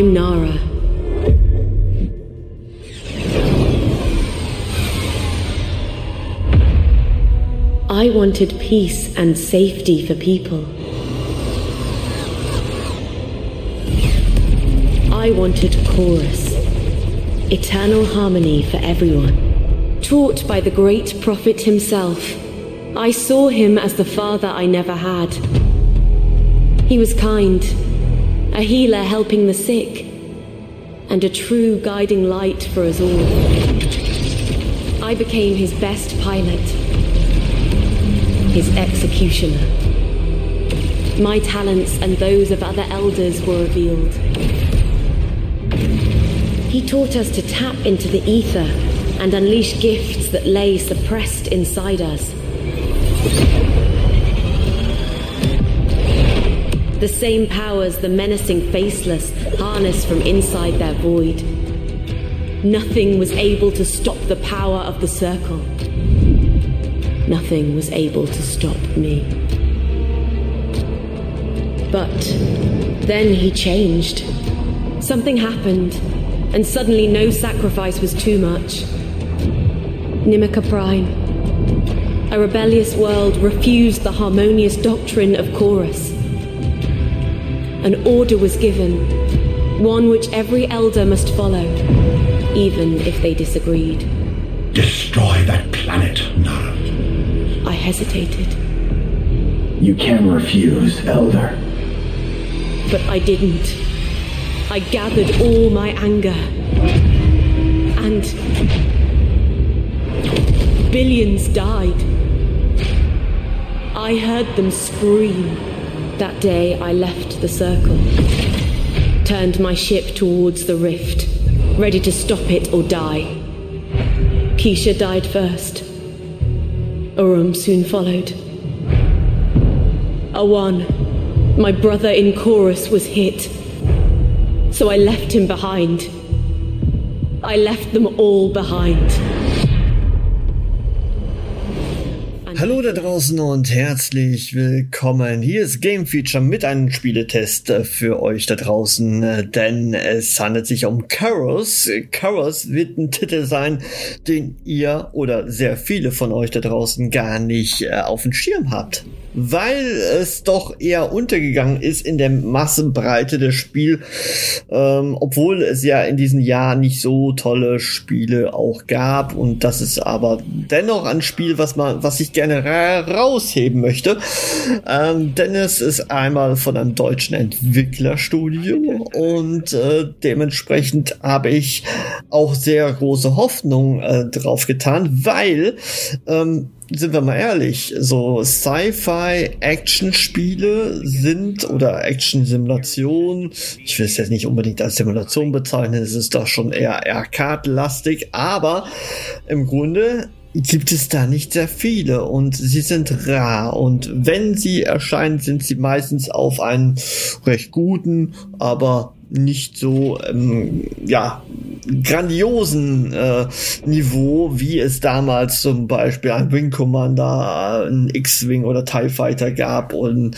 I'm Nara. I wanted peace and safety for people. I wanted chorus, eternal harmony for everyone. Taught by the great prophet himself, I saw him as the father I never had. He was kind a healer helping the sick, and a true guiding light for us all. I became his best pilot, his executioner. My talents and those of other elders were revealed. He taught us to tap into the ether and unleash gifts that lay suppressed inside us. The same powers the menacing faceless harness from inside their void. Nothing was able to stop the power of the circle. Nothing was able to stop me. But then he changed. Something happened, and suddenly no sacrifice was too much. Nimica Prime. A rebellious world refused the harmonious doctrine of Chorus an order was given, one which every elder must follow, even if they disagreed. Destroy that planet, Nara. I hesitated. You can refuse, Elder. But I didn't. I gathered all my anger. And billions died. I heard them scream. That day I left the circle, turned my ship towards the rift, ready to stop it or die. Keisha died first. Urum soon followed. Awan, my brother in chorus, was hit. So I left him behind. I left them all behind. Hallo da draußen und herzlich willkommen. Hier ist Game Feature mit einem Spieletest für euch da draußen, denn es handelt sich um Caros. Caros wird ein Titel sein, den ihr oder sehr viele von euch da draußen gar nicht äh, auf dem Schirm habt weil es doch eher untergegangen ist in der Massenbreite des Spiels, ähm, obwohl es ja in diesem Jahr nicht so tolle Spiele auch gab und das ist aber dennoch ein Spiel, was man, was ich gerne rausheben möchte. Ähm, denn es ist einmal von einem deutschen Entwicklerstudio und äh, dementsprechend habe ich auch sehr große Hoffnung äh, drauf getan, weil ähm, sind wir mal ehrlich, so Sci-Fi-Action-Spiele sind oder Action-Simulationen, ich will es jetzt nicht unbedingt als Simulation bezeichnen, es ist doch schon eher Arcade-lastig, aber im Grunde gibt es da nicht sehr viele und sie sind rar und wenn sie erscheinen, sind sie meistens auf einen recht guten, aber nicht so ähm, ja grandiosen äh, Niveau, wie es damals zum Beispiel ein Wing Commander, ein X-Wing oder TIE Fighter gab und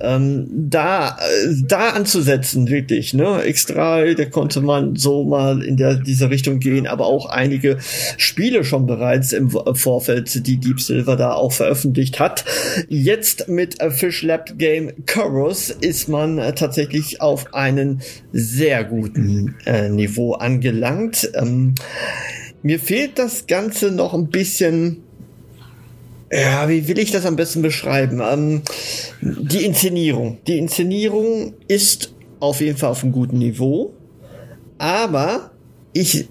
ähm, da da anzusetzen wirklich ne X3, da konnte man so mal in der dieser Richtung gehen, aber auch einige Spiele schon bereits im Vorfeld, die Deep Silver da auch veröffentlicht hat. Jetzt mit Fish Lab Game Chorus ist man äh, tatsächlich auf einen sehr guten äh, Niveau angelangt. Ähm, mir fehlt das Ganze noch ein bisschen Ja, wie will ich das am besten beschreiben? Ähm, die Inszenierung. Die Inszenierung ist auf jeden Fall auf einem guten Niveau, aber ich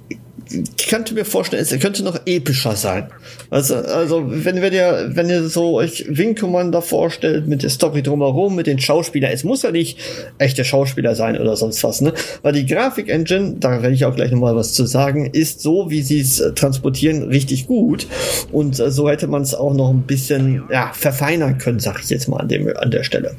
könnte mir vorstellen, es könnte noch epischer sein. Also, also wenn, wenn ihr, wenn ihr so euch Wing Commander vorstellt, mit der Story drumherum, mit den Schauspielern, es muss ja nicht echte Schauspieler sein oder sonst was, ne? Weil die Grafik-Engine, da werde ich auch gleich nochmal was zu sagen, ist so, wie sie es äh, transportieren, richtig gut. Und äh, so hätte man es auch noch ein bisschen, ja, verfeinern können, sag ich jetzt mal an, dem, an der Stelle.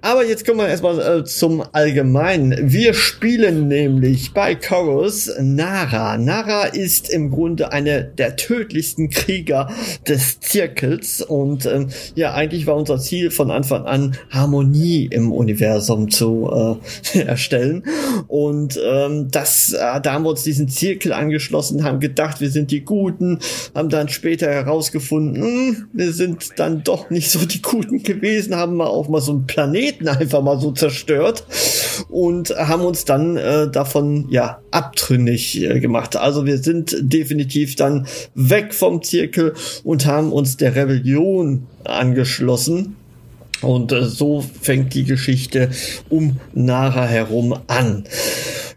Aber jetzt kommen wir erstmal äh, zum Allgemeinen. Wir spielen nämlich bei Chorus Nara. Nara ist im Grunde eine der tödlichsten Krieger des Zirkels und ähm, ja, eigentlich war unser Ziel von Anfang an Harmonie im Universum zu äh, erstellen und ähm, das, äh, da haben wir uns diesen Zirkel angeschlossen, haben gedacht, wir sind die Guten, haben dann später herausgefunden, mh, hm, wir sind dann doch nicht so die Guten gewesen, haben mal auch mal so einen Planeten einfach mal so zerstört und haben uns dann äh, davon ja abtrünnig äh, gemacht. Also wir sind definitiv dann weg vom Zirkel und haben uns der Rebellion angeschlossen. Und äh, so fängt die Geschichte um Nara herum an.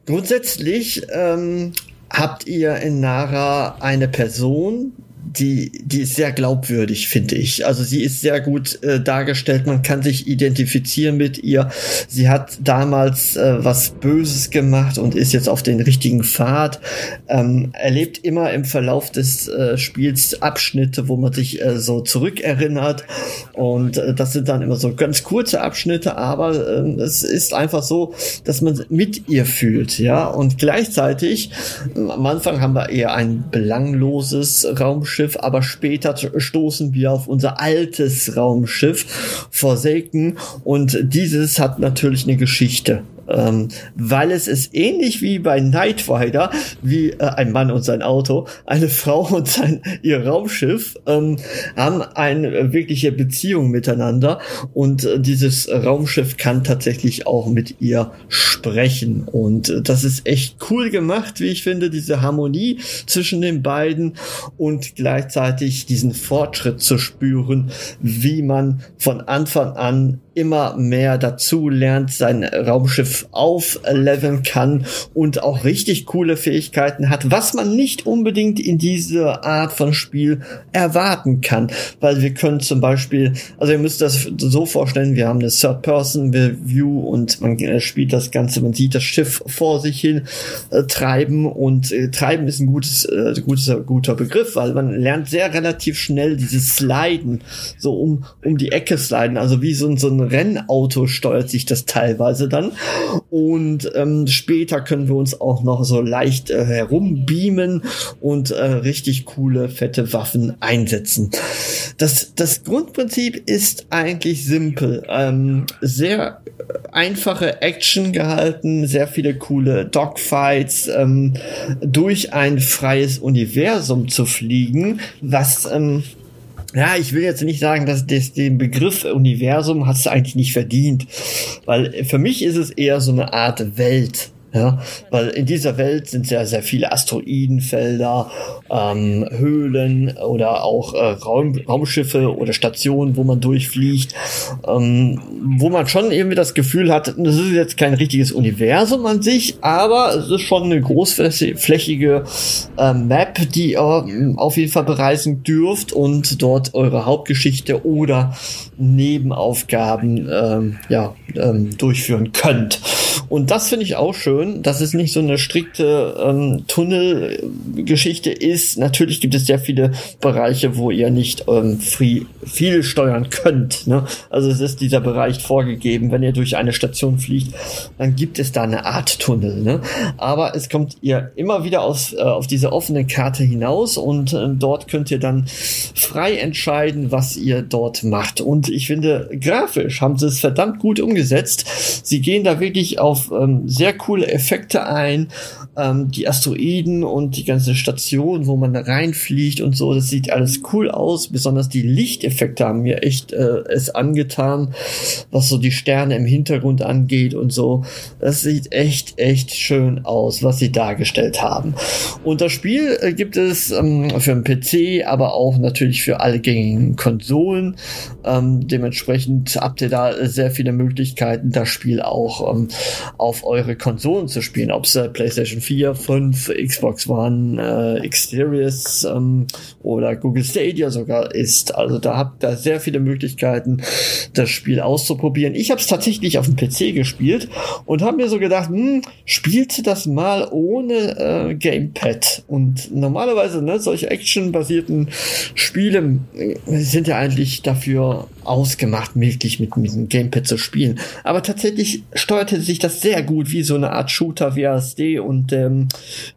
Grundsätzlich ähm, habt ihr in Nara eine Person, die, die ist sehr glaubwürdig, finde ich. Also sie ist sehr gut äh, dargestellt, man kann sich identifizieren mit ihr. Sie hat damals äh, was Böses gemacht und ist jetzt auf den richtigen Pfad. Ähm, erlebt immer im Verlauf des äh, Spiels Abschnitte, wo man sich äh, so zurückerinnert. Und äh, das sind dann immer so ganz kurze Abschnitte, aber äh, es ist einfach so, dass man mit ihr fühlt, ja. Und gleichzeitig, am Anfang haben wir eher ein belangloses Raumschiff Raumschiff, aber später stoßen wir auf unser altes Raumschiff Forsaken. Und dieses hat natürlich eine Geschichte ähm, weil es ist ähnlich wie bei Night Rider, wie äh, ein Mann und sein Auto, eine Frau und sein ihr Raumschiff ähm, haben eine wirkliche Beziehung miteinander und äh, dieses Raumschiff kann tatsächlich auch mit ihr sprechen. Und äh, das ist echt cool gemacht, wie ich finde, diese Harmonie zwischen den beiden und gleichzeitig diesen Fortschritt zu spüren, wie man von Anfang an immer mehr dazu lernt, sein Raumschiff aufleveln kann und auch richtig coole Fähigkeiten hat, was man nicht unbedingt in dieser Art von Spiel erwarten kann, weil wir können zum Beispiel, also ihr müsst das so vorstellen, wir haben eine Third-Person-View und man äh, spielt das Ganze, man sieht das Schiff vor sich hin äh, treiben und äh, treiben ist ein gutes, äh, gutes, guter Begriff, weil man lernt sehr relativ schnell dieses Sliden, so um, um die Ecke sliden, also wie so, so ein Rennauto steuert sich das teilweise dann. Und ähm, später können wir uns auch noch so leicht äh, herumbeamen und äh, richtig coole, fette Waffen einsetzen. Das, das Grundprinzip ist eigentlich simpel. Ähm, sehr einfache Action gehalten, sehr viele coole Dogfights, ähm, durch ein freies Universum zu fliegen, was ähm, ja, ich will jetzt nicht sagen, dass das, den Begriff Universum hat es eigentlich nicht verdient, weil für mich ist es eher so eine Art Welt. Ja, weil in dieser Welt sind sehr, sehr viele Asteroidenfelder, ähm, Höhlen oder auch äh, Raum, Raumschiffe oder Stationen, wo man durchfliegt, ähm, wo man schon irgendwie das Gefühl hat, das ist jetzt kein richtiges Universum an sich, aber es ist schon eine großflächige äh, Map, die ihr äh, auf jeden Fall bereisen dürft und dort eure Hauptgeschichte oder Nebenaufgaben ähm, ja, ähm, durchführen könnt. Und das finde ich auch schön, dass es nicht so eine strikte ähm, Tunnelgeschichte ist. Natürlich gibt es sehr viele Bereiche, wo ihr nicht ähm, free, viel steuern könnt. Ne? Also es ist dieser Bereich vorgegeben. Wenn ihr durch eine Station fliegt, dann gibt es da eine Art Tunnel. Ne? Aber es kommt ihr immer wieder aus, äh, auf diese offene Karte hinaus und äh, dort könnt ihr dann frei entscheiden, was ihr dort macht. Und ich finde, grafisch haben sie es verdammt gut umgesetzt. Sie gehen da wirklich auf ähm, sehr coole Effekte ein. Ähm, die Asteroiden und die ganze Station, wo man da reinfliegt und so, das sieht alles cool aus. Besonders die Lichteffekte haben mir echt äh, es angetan, was so die Sterne im Hintergrund angeht und so. Das sieht echt, echt schön aus, was sie dargestellt haben. Und das Spiel äh, gibt es ähm, für den PC, aber auch natürlich für alle gängigen Konsolen. Ähm, dementsprechend habt ihr da sehr viele Möglichkeiten, das Spiel auch ähm, auf eure Konsolen zu spielen, ob es äh, PlayStation 4, 5, Xbox One, äh, Xseries ähm, oder Google Stadia sogar ist. Also da habt ihr sehr viele Möglichkeiten, das Spiel auszuprobieren. Ich habe es tatsächlich auf dem PC gespielt und habe mir so gedacht, hm, spielte das mal ohne äh, Gamepad. Und normalerweise, ne, solche actionbasierten Spiele äh, sind ja eigentlich dafür ausgemacht, wirklich mit, mit dem Gamepad zu spielen. Aber tatsächlich steuerte sich das sehr gut wie so eine Art Shooter WASD und ähm,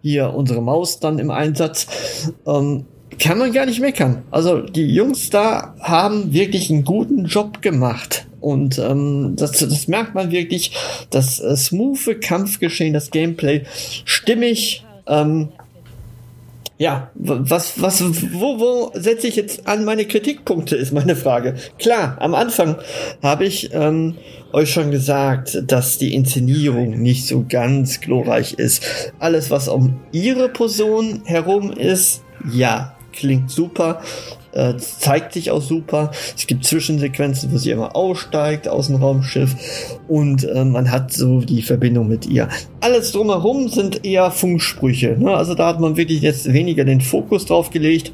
hier unsere Maus dann im Einsatz. Ähm, kann man gar nicht meckern. Also die Jungs da haben wirklich einen guten Job gemacht. Und ähm, das, das merkt man wirklich, das äh, smooth Kampfgeschehen, das Gameplay stimmig. Ähm, ja, was, was, wo, wo setze ich jetzt an meine Kritikpunkte, ist meine Frage. Klar, am Anfang habe ich ähm, euch schon gesagt, dass die Inszenierung nicht so ganz glorreich ist. Alles, was um ihre Person herum ist, ja, klingt super, äh, zeigt sich auch super. Es gibt Zwischensequenzen, wo sie immer aussteigt aus dem Raumschiff und äh, man hat so die Verbindung mit ihr. Alles drumherum sind eher Funksprüche. Ne? Also da hat man wirklich jetzt weniger den Fokus drauf gelegt.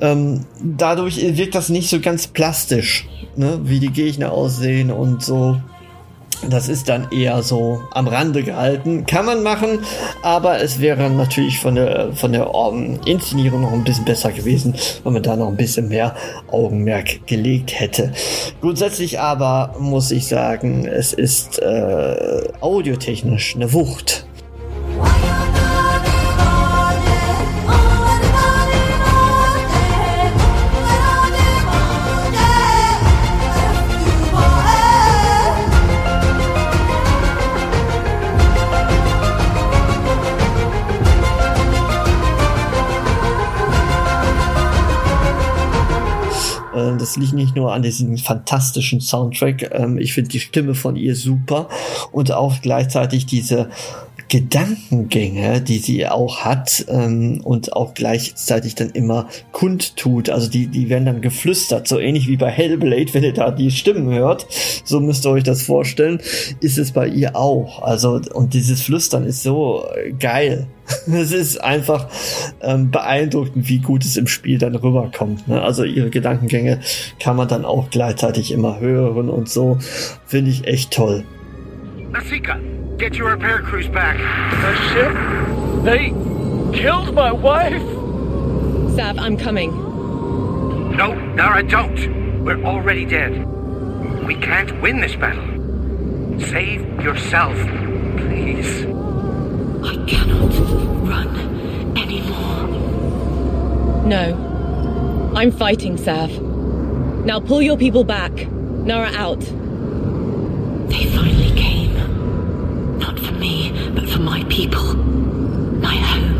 Ähm, dadurch wirkt das nicht so ganz plastisch, ne? wie die Gegner aussehen und so. Das ist dann eher so am Rande gehalten. Kann man machen, aber es wäre natürlich von der, von der um, Inszenierung noch ein bisschen besser gewesen, wenn man da noch ein bisschen mehr Augenmerk gelegt hätte. Grundsätzlich aber muss ich sagen, es ist äh, audiotechnisch eine Wucht. Das liegt nicht nur an diesem fantastischen Soundtrack. Ähm, ich finde die Stimme von ihr super und auch gleichzeitig diese Gedankengänge, die sie auch hat ähm, und auch gleichzeitig dann immer kundtut. Also die, die werden dann geflüstert, so ähnlich wie bei Hellblade, wenn ihr da die Stimmen hört. So müsst ihr euch das vorstellen, ist es bei ihr auch. Also und dieses Flüstern ist so geil. Es ist einfach ähm, beeindruckend, wie gut es im Spiel dann rüberkommt. Ne? Also ihre Gedankengänge kann man dann auch gleichzeitig immer hören und so. Finde ich echt toll. Asika, Get your repair crews back. The ship? They killed my wife? Sav, I'm coming. No, Nara, don't. We're already dead. We can't win this battle. Save yourself, please. I cannot run anymore. No. I'm fighting, Sav. Now pull your people back. Nara out. They finally people. My home.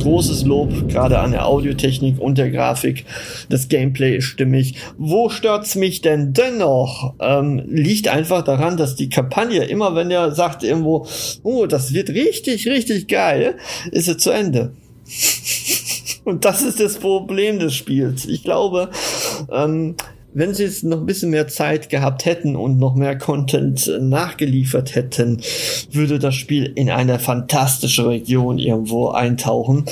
Großes Lob gerade an der Audiotechnik und der Grafik. Das Gameplay ist stimmig. Wo stört's mich denn dennoch? Ähm, liegt einfach daran, dass die Kampagne immer, wenn er sagt irgendwo, oh, das wird richtig, richtig geil, ist es zu Ende. und das ist das Problem des Spiels. Ich glaube, ähm, wenn sie jetzt noch ein bisschen mehr Zeit gehabt hätten und noch mehr Content nachgeliefert hätten, würde das Spiel in eine fantastische Region irgendwo eintauchen.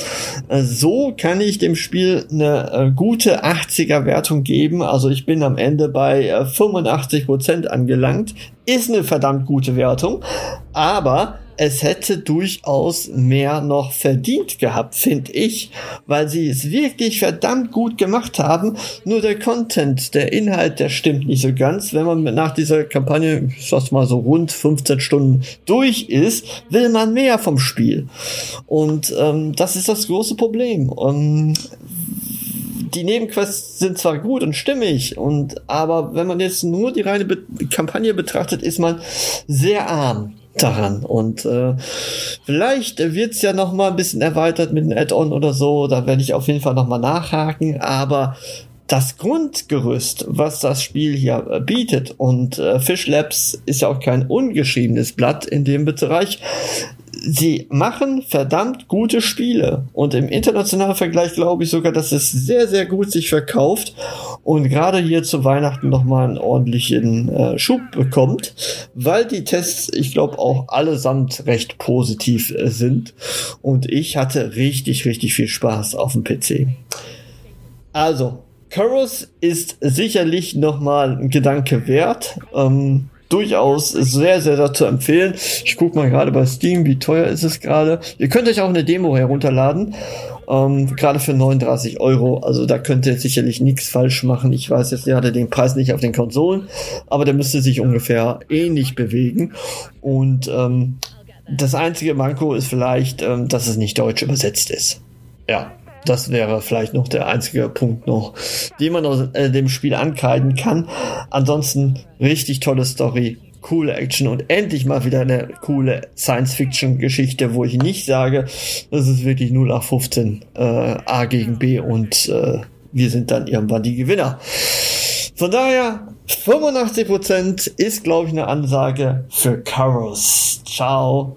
Äh, so kann ich dem Spiel eine äh, gute 80er Wertung geben. Also ich bin am Ende bei 85% äh, Prozent angelangt. Ist eine verdammt gute Wertung. Aber es hätte durchaus mehr noch verdient gehabt, finde ich, weil sie es wirklich verdammt gut gemacht haben. Nur der Content, der Inhalt, der stimmt nicht so ganz. Wenn man nach dieser Kampagne, ich sag's mal so rund 15 Stunden durch ist, will man mehr vom Spiel. Und ähm, das ist das große Problem. Und die Nebenquests sind zwar gut und stimmig, und aber wenn man jetzt nur die reine Be Kampagne betrachtet, ist man sehr arm daran. Und äh, vielleicht wird's ja noch mal ein bisschen erweitert mit einem Add-on oder so. Da werde ich auf jeden Fall noch mal nachhaken. Aber das Grundgerüst, was das Spiel hier bietet, und äh, Fish Labs ist ja auch kein ungeschriebenes Blatt in dem Bereich, sie machen verdammt gute Spiele. Und im internationalen Vergleich glaube ich sogar, dass es sehr, sehr gut sich verkauft und gerade hier zu Weihnachten nochmal einen ordentlichen äh, Schub bekommt, weil die Tests, ich glaube, auch allesamt recht positiv äh, sind. Und ich hatte richtig, richtig viel Spaß auf dem PC. Also, Chorus ist sicherlich nochmal ein Gedanke wert. Ähm, durchaus sehr, sehr dazu empfehlen. Ich gucke mal gerade bei Steam, wie teuer ist es gerade. Ihr könnt euch auch eine Demo herunterladen. Ähm, gerade für 39 Euro. Also da könnt ihr sicherlich nichts falsch machen. Ich weiß jetzt gerade den Preis nicht auf den Konsolen, aber der müsste sich ungefähr ähnlich bewegen. Und ähm, das einzige Manko ist vielleicht, ähm, dass es nicht deutsch übersetzt ist. Ja, das wäre vielleicht noch der einzige Punkt noch, den man aus äh, dem Spiel ankreiden kann. Ansonsten richtig tolle Story, coole Action und endlich mal wieder eine coole Science-Fiction-Geschichte, wo ich nicht sage, das ist wirklich 0 nach 15 äh, A gegen B und äh, wir sind dann irgendwann die Gewinner. Von daher, 85% ist, glaube ich, eine Ansage für Karos. Ciao.